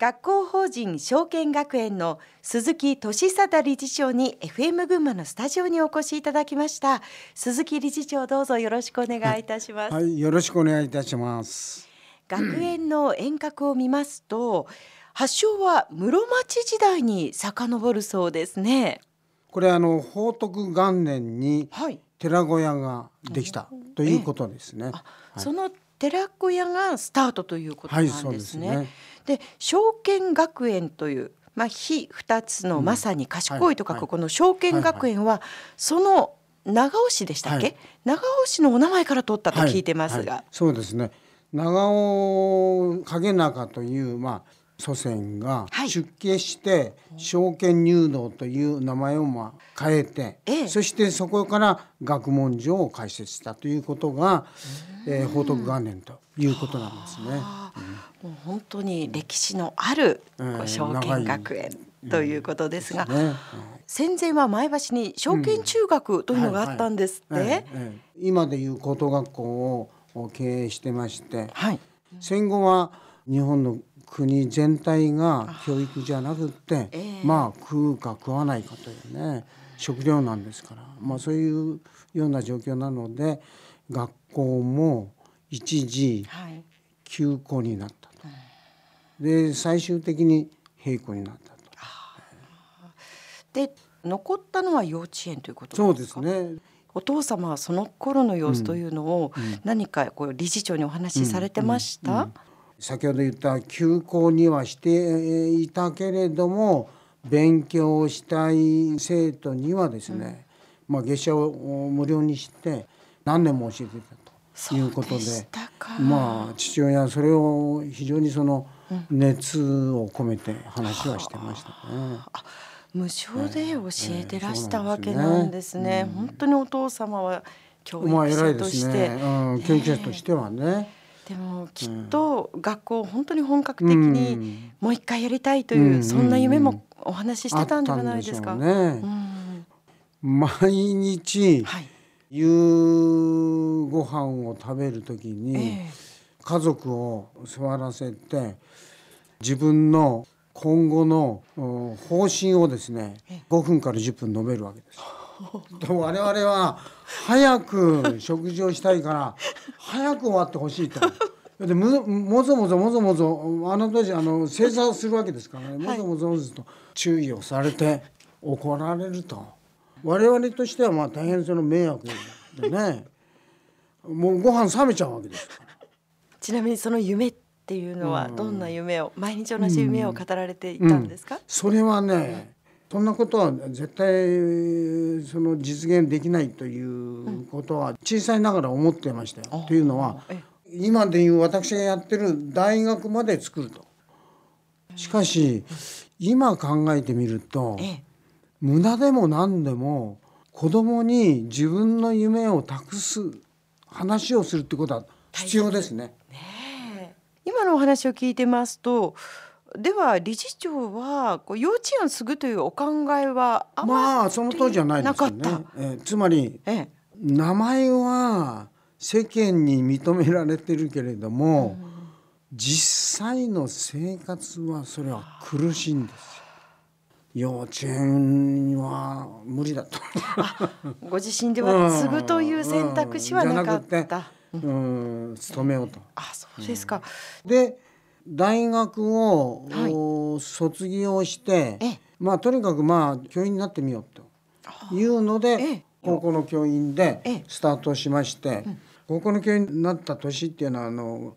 学校法人証券学園の鈴木俊貞理事長に FM 群馬のスタジオにお越しいただきました。鈴木理事長どうぞよろしくお願いいたします、はい、よろしくお願いいたします。学園の遠隔を見ますと発祥は室町時代に遡るそうですね。これあの宝徳元年に寺小屋ができたということですね、はい、その寺子屋がスタートということなんですね。はい、で、証券学園というまあ非二つのまさに賢いと書くこの証券学園はその長尾市でしたっけ、はい、長尾市のお名前から取ったと聞いてますが、そうですね。長尾影中というまあ祖先が出家して証券入道という名前をまあ変えて、そしてそこから学問所を開設したということが、えー、宝徳元年ということなんですね。もう本当に歴史のある証券学園ということですが、戦前は前橋に証券中学というのがあったんですって？今でいう高等学校を経営してまして、はい、戦後は日本の国全体が教育じゃなくって、えー、まあ食うか食わないかというね食料なんですから、まあ、そういうような状況なので学校も一時休校になったと、はい、で最終的に閉校になったと。で残ったのは幼稚園ということそうですね。お父様はその頃の様子というのを何かこう理事長にお話しされてました、うんうん。うん先ほど言った休校にはしていたけれども勉強したい生徒にはですね、うん、まあ、月謝を無料にして何年も教えてたということでまあ父親はそれを非常にその熱を込めて話はしてましたね。無償で教えてらしたわけなんですね。ねうん、本当にお父様は教育者として、まあ、ね。うん、教育者としてはね。でもきっと学校本当に本格的にもう一回やりたいという、そんな夢もお話ししてたんじゃないですか？ね、毎日、夕ご飯を食べる時に家族を座らせて自分の今後の方針をですね5分から10分述べるわけです。我々は早く食事をしたいから早く終わってほしいと。でももぞもぞもぞもぞあの当時あの正座するわけですからね。もぞもぞもぞと注意をされて怒られると。我々としてはまあ大変その迷惑でね。もうご飯冷めちゃうわけですから。ちなみにその夢っていうのはどんな夢を、毎日同じ夢を語られていたんですか、うんうん、それはねそんなことは絶対その実現できないということは小さいながら思ってましたよ。というのは今でいう私がやってる大学まで作ると。しかし今考えてみると無駄でも何でも子供に自分の夢を託す話をするってことは必要ですね。ね今のお話を聞いてますとでは理事長はこう幼稚園を継ぐというお考えはあまあその当時はないですよね。えつまり、ええ、名前は世間に認められてるけれども、うん、実際の生活はそれは苦しいんですよ。幼稚園は無理だとご自身では継ぐという選択肢はなかった。うん、勤めようと。あ、そうですか。で。大学を、はい、卒業してまあとにかくまあ教員になってみようというので高校の教員でスタートしまして、高校の教員になった年っていうのはあの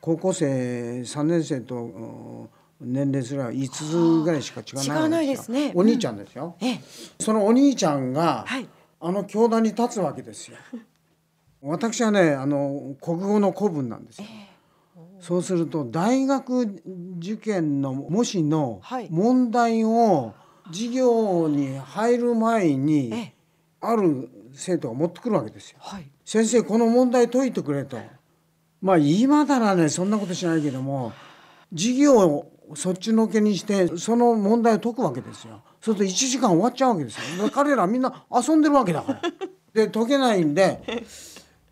高校生3年生と年齢すら5つぐらいしか違わないですね、お兄ちゃんですよ、うん、そのお兄ちゃんが、はい、あの教壇に立つわけですよ。私はねあの国語の古文なんですよ、えーそうすると大学受験の模試の問題を授業に入る前にある生徒が持ってくるわけですよ。はい、先生この問題解いてくれと。まあ今ならねそんなことしないけども授業をそっちのけにしてその問題を解くわけですよ。そうすると1時間終わっちゃうわけですよ。彼らみんな遊んでるわけだから。で解けないんで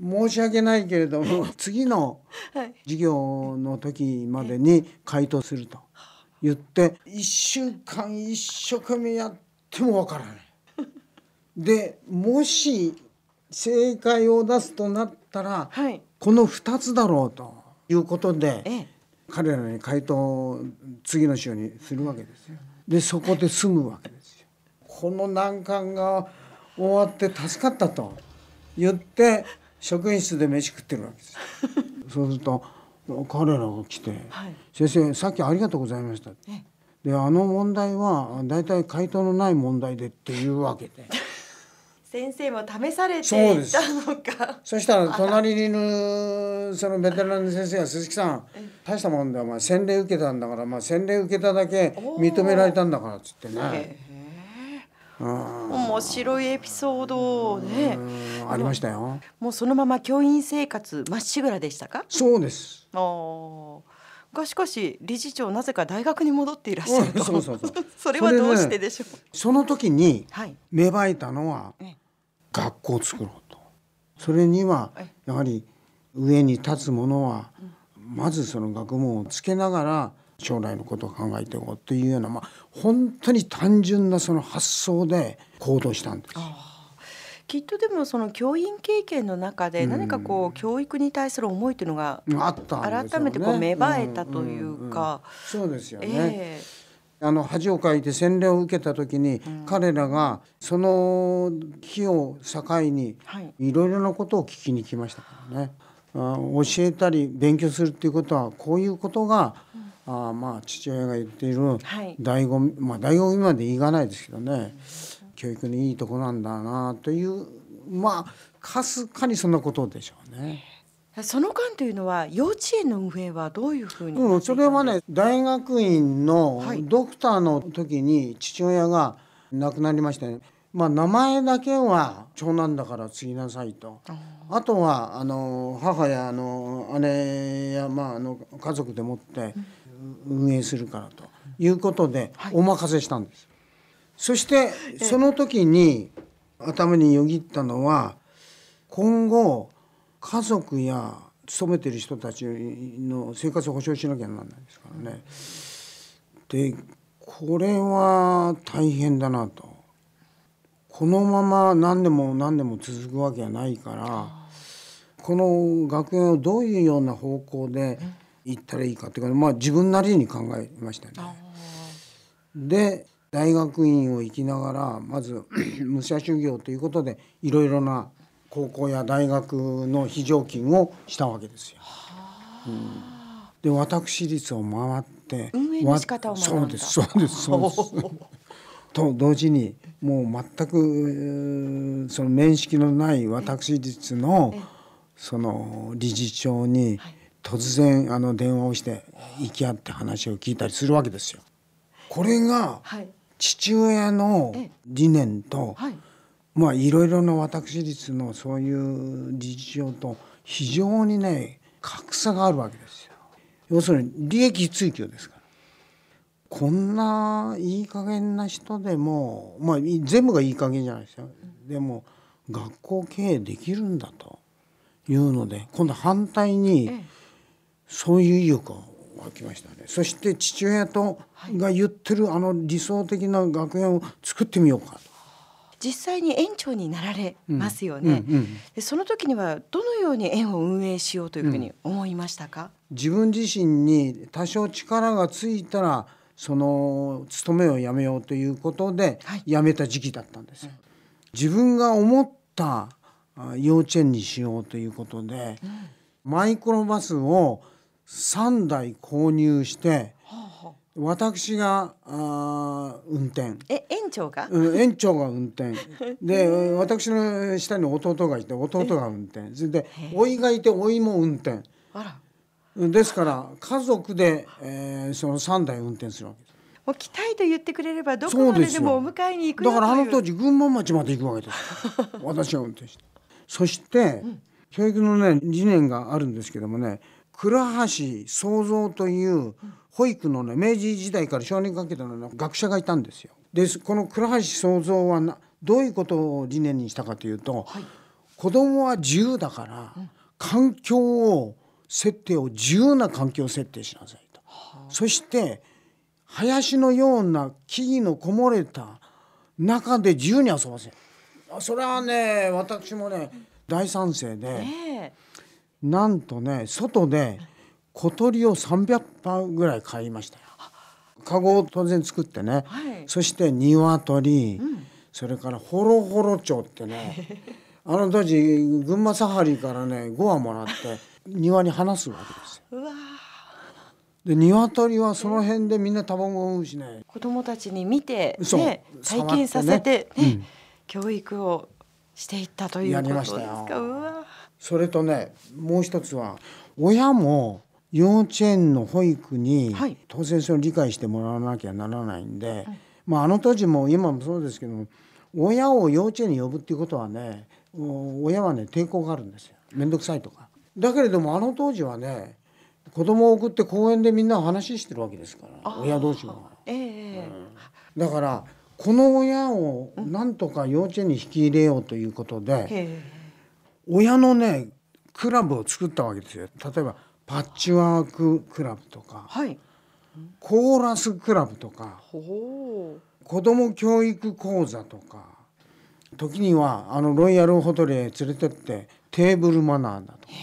申し訳ないけれども次の授業の時までに回答すると言って1週間一生懸命やってもわからない。でもし正解を出すとなったら、はい、この2つだろうということで、ええ、彼らに回答を次の週にするわけですよ。でそこで済むわけですよ。この難関が終わって助かったと言って職員室で飯食ってるわけです。そうすると彼らが来て、はい、先生さっきありがとうございました」であの問題は大体回答のない問題でっていうわけで。先生も試されていたのか。そ したら隣にいるそのベテランの先生が「鈴木さん大したもんだよ。お前洗礼受けたんだから、まあ、洗礼受けただけ認められたんだから」っつってね。面白いエピソードね。ありましたよ。もうそのまま教員生活まっしぐらでしたか？そうです。あがしかし理事長なぜか大学に戻っていらっしゃると、そうそうそう。それはどうしてでしょう？その時に芽生えたのは、学校を作ろうと。それにはやはり上に立つ者はまずその学問をつけながら将来のことを考えていこうというような、まあ、本当に単純なその発想で行動したんです。きっとでもその教員経験の中で何かこう教育に対する思いというのが改めてこう芽生えたというか、そうですよね、えー、あの恥をかいて洗礼を受けた時に、彼らがその日を境にい。ろいろなことを聞きに来ましたからね。教えたり勉強するっていうことはこういうことが、うん、あまあ父親が言っている醍醐味、まあ醍醐味まで言わないですけどね、教育にいいとこなんだなというまあかすかにそんなことでしょうね。その間というのは幼稚園の運営はどういうふうに、うん、それはね大学院のドクターの時に父親が亡くなりまして、ね、まあ名前だけは長男だから継ぎなさいと。あとはあの母やあの姉や、まあ、あの家族でもって運営するからということでお任せしたんです。そしてその時に頭によぎったのは今後家族や勤めてる人たちの生活を保障しなきゃならないですからね。でこれは大変だなと。このまま何年も何年も続くわけはないからこの学園をどういうような方向で行ったらいいかっていうか、まあ、自分なりに考えましたね。で大学院を行きながらまず 武者修行ということでいろいろな高校や大学の非常勤をしたわけですよ。うん、で私立を回って運営の仕方をそうです。そうです。そうです。と同時にもう全くその面識のない私立のその理事長に突然あの電話をして行き合って話を聞いたりするわけですよ。これが父親の理念と、はい、まあいろいろな私立のそういう理事長と非常にね格差があるわけですよ。要するに利益追求ですから。こんないい加減な人でもまあ全部がいい加減じゃないですよ。でも学校経営できるんだというので今度反対にそういう意欲を湧きましたね。そして父親とが言ってるあの理想的な学園を作ってみようかと。実際に園長になられますよね、うんうんうん、でその時にはどのように園を運営しようというふうに思いましたか、自分自身に多少力がついたらその勤めをやめようということで辞めた時期だったんですよ。はい、自分が思った幼稚園にしようということで、うん、マイクロバスを3台購入して、私があ運転。え園長が、うん、園長が運転。で私の下に弟がいて弟が運転。それで甥いがいて甥いも運転。ですから家族で、えー、その3台運転するわけです。もう来たいと言ってくれればどこまででもお迎えに行くだからあの当時群馬町まで行くわけです。私が運転して。そして、うん、教育のね理念があるんですけどもね倉橋創造という保育のね明治時代から少年かけたの学者がいたんですよ。でこの倉橋創造はなどういうことを理念にしたかというと、はい、子供は自由だから、うん、環境を設定を自由な環境設定しなさいと。はあ、そして林のような木々のこもれた中で自由に遊ばせる。それはね私もね大賛成で、え。ー、なんとね外で小鳥を300羽ぐらい買いましたよ。カゴを当然作ってね、はい、そして鶏、うん、それからホロホロ蝶ってね。あの当時群馬サハリからね5羽もらって庭に放すわけですよ。うわで鶏はその辺でみんな卵を産むしね。子供たちに見て、ね、体験させて、ね、ねうん、教育をしていったということですかそれとねもう一つは親も幼稚園の保育に、はい、当然それを理解してもらわなきゃならないんで、はい、まあ、あの当時も今もそうですけど親を幼稚園に呼ぶっていうことはね親はね抵抗があるんですよ。面倒くさいとか。だけれどもあの当時はね子供を送って公園でみんな話してるわけですから親同士は、えーうん、だからこの親をなんとか幼稚園に引き入れようということで、親のねクラブを作ったわけですよ。例えばパッチワーククラブとか、はい、コーラスクラブとか子ども教育講座とか時にはあのロイヤルホテルへ連れてってテーブルマナーだとか。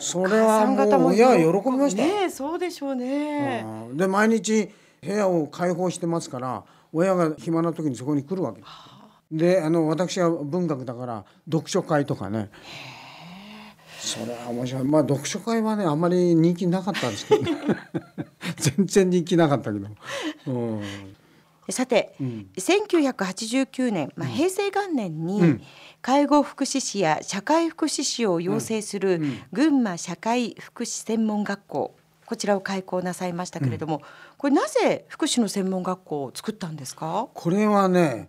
それはもう親は喜びました。ねそうでしょうね、で毎日部屋を開放してますから親が暇な時にそこに来るわけですであの私は文学だから読書会とかね。それは面白い。まあ読書会はねあんまり人気なかったんですけど。全然人気なかったけど、うん、さて、うん、1989年、まあ、平成元年に、うん。介護福祉士や社会福祉士を養成する群馬社会福祉専門学校。こちらを開校なさいましたけれども、これなぜ福祉の専門学校を作ったんですか？これはね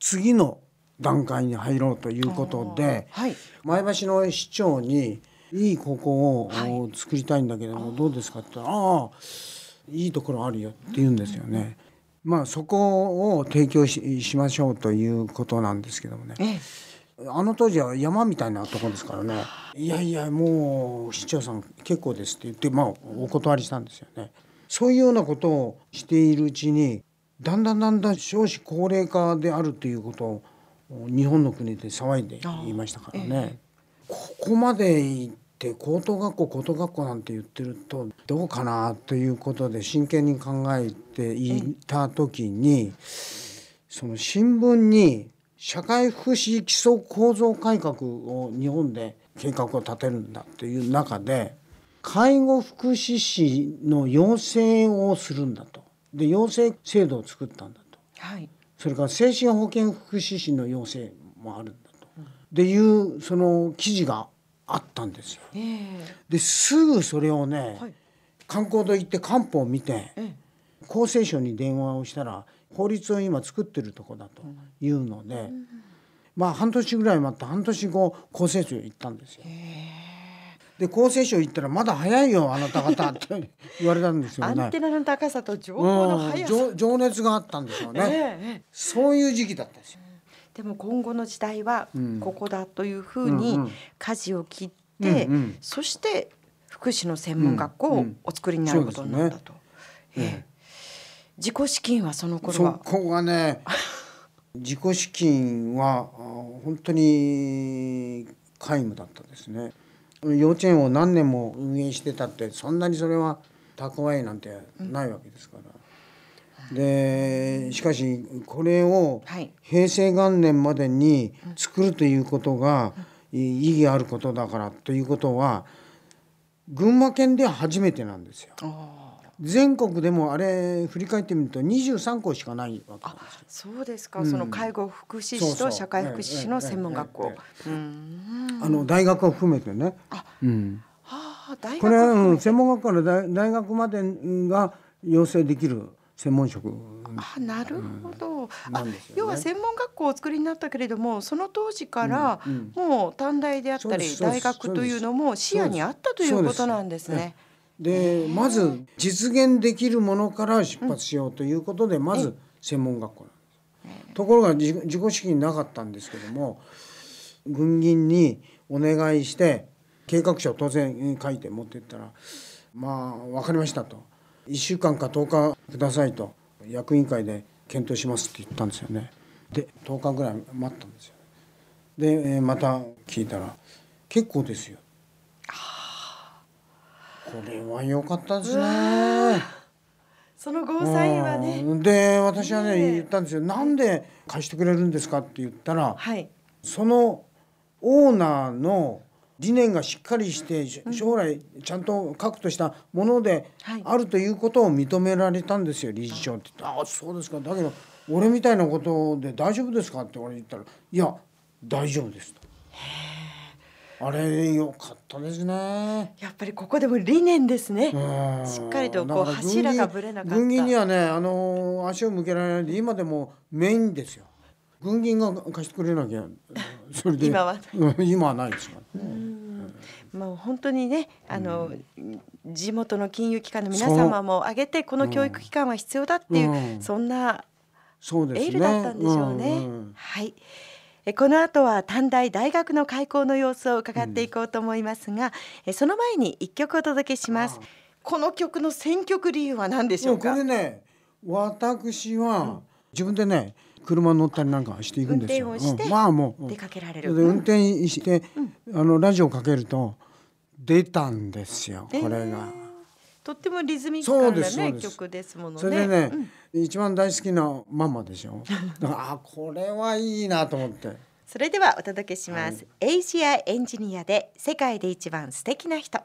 次の段階に入ろうということで、はい、前橋の市長にいい高校を作りたいんだけども、どうですかって言ったら「ああいいところあるよ」って言うんですよね。まあそこを提供ししましょうということなんですけどもね、ええ、あの当時は山みたいなところですからね「いやいやもう市長さん結構です」って言ってまあお断りしたんですよね。そういうようなことをしているうちにだんだんだんだん少子高齢化であるということを日本の国で騒いでいましたからね。ここまでで高等学校高等学校なんて言ってるとどうかなということで真剣に考えていた時にその新聞に社会福祉基礎構造改革を日本で計画を立てるんだという中で介護福祉士の養成をするんだとで養成制度を作ったんだと、はい、それから精神保健福祉士の養成もあるんだと、うん、っていうその記事があったんですよ。えー、ですぐそれをね、はい、観光と行って漢方を見て、えー、厚生省に電話をしたら法律を今作ってるとこだというので、うん、まあ半年ぐらい待って半年後厚生省行ったんですよ。で厚生省行ったらまだ早いよあなた方って 言われたんですよね。アンテナの高さと情報の速さ、うん、情熱があったんでしょうね、えー、そういう時期だったんですよ。でも今後の時代はここだというふうに舵を切って、うんうん、そして福祉の専門学校をお作りになることになったと。うんうんね、自己資金はその頃は？そこがね 自己資金は本当に皆無だったですね。幼稚園を何年も運営してたってそんなにそれは蓄えなんてないわけですから。でしかしこれを平成元年までに作るということが意義あることだからということは群馬県では初めてなんですよ。全国でもあれ振り返ってみると23校しかないわけ。なんですよ。そうですか、うん、その介護福祉士と社会福祉士の専門学校。あの大学を含めてね。あ、うん。はあ、大学これは、うん、専門学校の大大学までが養成できる専門職。あなるほど、うん。ね、要は専門学校をお作りになったけれどもその当時からもう短大であったり大学というのも視野にあったということなんですね。でまず実現できるものから出発しようということで、まず専門学校なんです。ところが自己資金なかったんですけども軍銀にお願いして計画書を当然書いて持っていったら「まあ分かりました」と。1週間か10日くださいと役員会で検討しますって言ったんですよね。で10日ぐらい待ったんですよでまた聞いたら「結構ですよ」これは良かったですね。そのゴーサインはね。で私はね言ったんですよ。なんで貸してくれるんですかって言ったら、はい、そのオーナーの理念がしっかりして将来ちゃんと確としたものであるということを認められたんですよ理事長って言って「ああそうですかだけど俺みたいなことで大丈夫ですか?」って俺言ったら「いや大丈夫です」と。あれ良かったですね。やっぱりここでも理念ですね。しっかりとこう柱がぶれなかった。軍銀にはね、あの足を向けられないで今でもメインですよ。軍銀が貸してくれなきゃ それで今は今はないですから、ね。もう本当にねあの、地元の金融機関の皆様も挙げてこの教育機関は必要だっていう、そんなエールだったんでしょうね。はい。この後は短大大学の開校の様子を伺っていこうと思いますが、うん、その前に一曲お届けします。この曲の選曲理由は何でしょうか？これね、私は自分でね、車乗ったりなんかしていくんですよ。運転をして、うん、まあもう出かけられる。運転して、うん、あのラジオかけると出たんですよ。これが。とってもリズミカルなね曲ですものね。それでね、うん、一番大好きなママでしょ？だからあこれはいいなと思って。それではお届けします。はい、エイジアエンジニアで世界で一番素敵な人。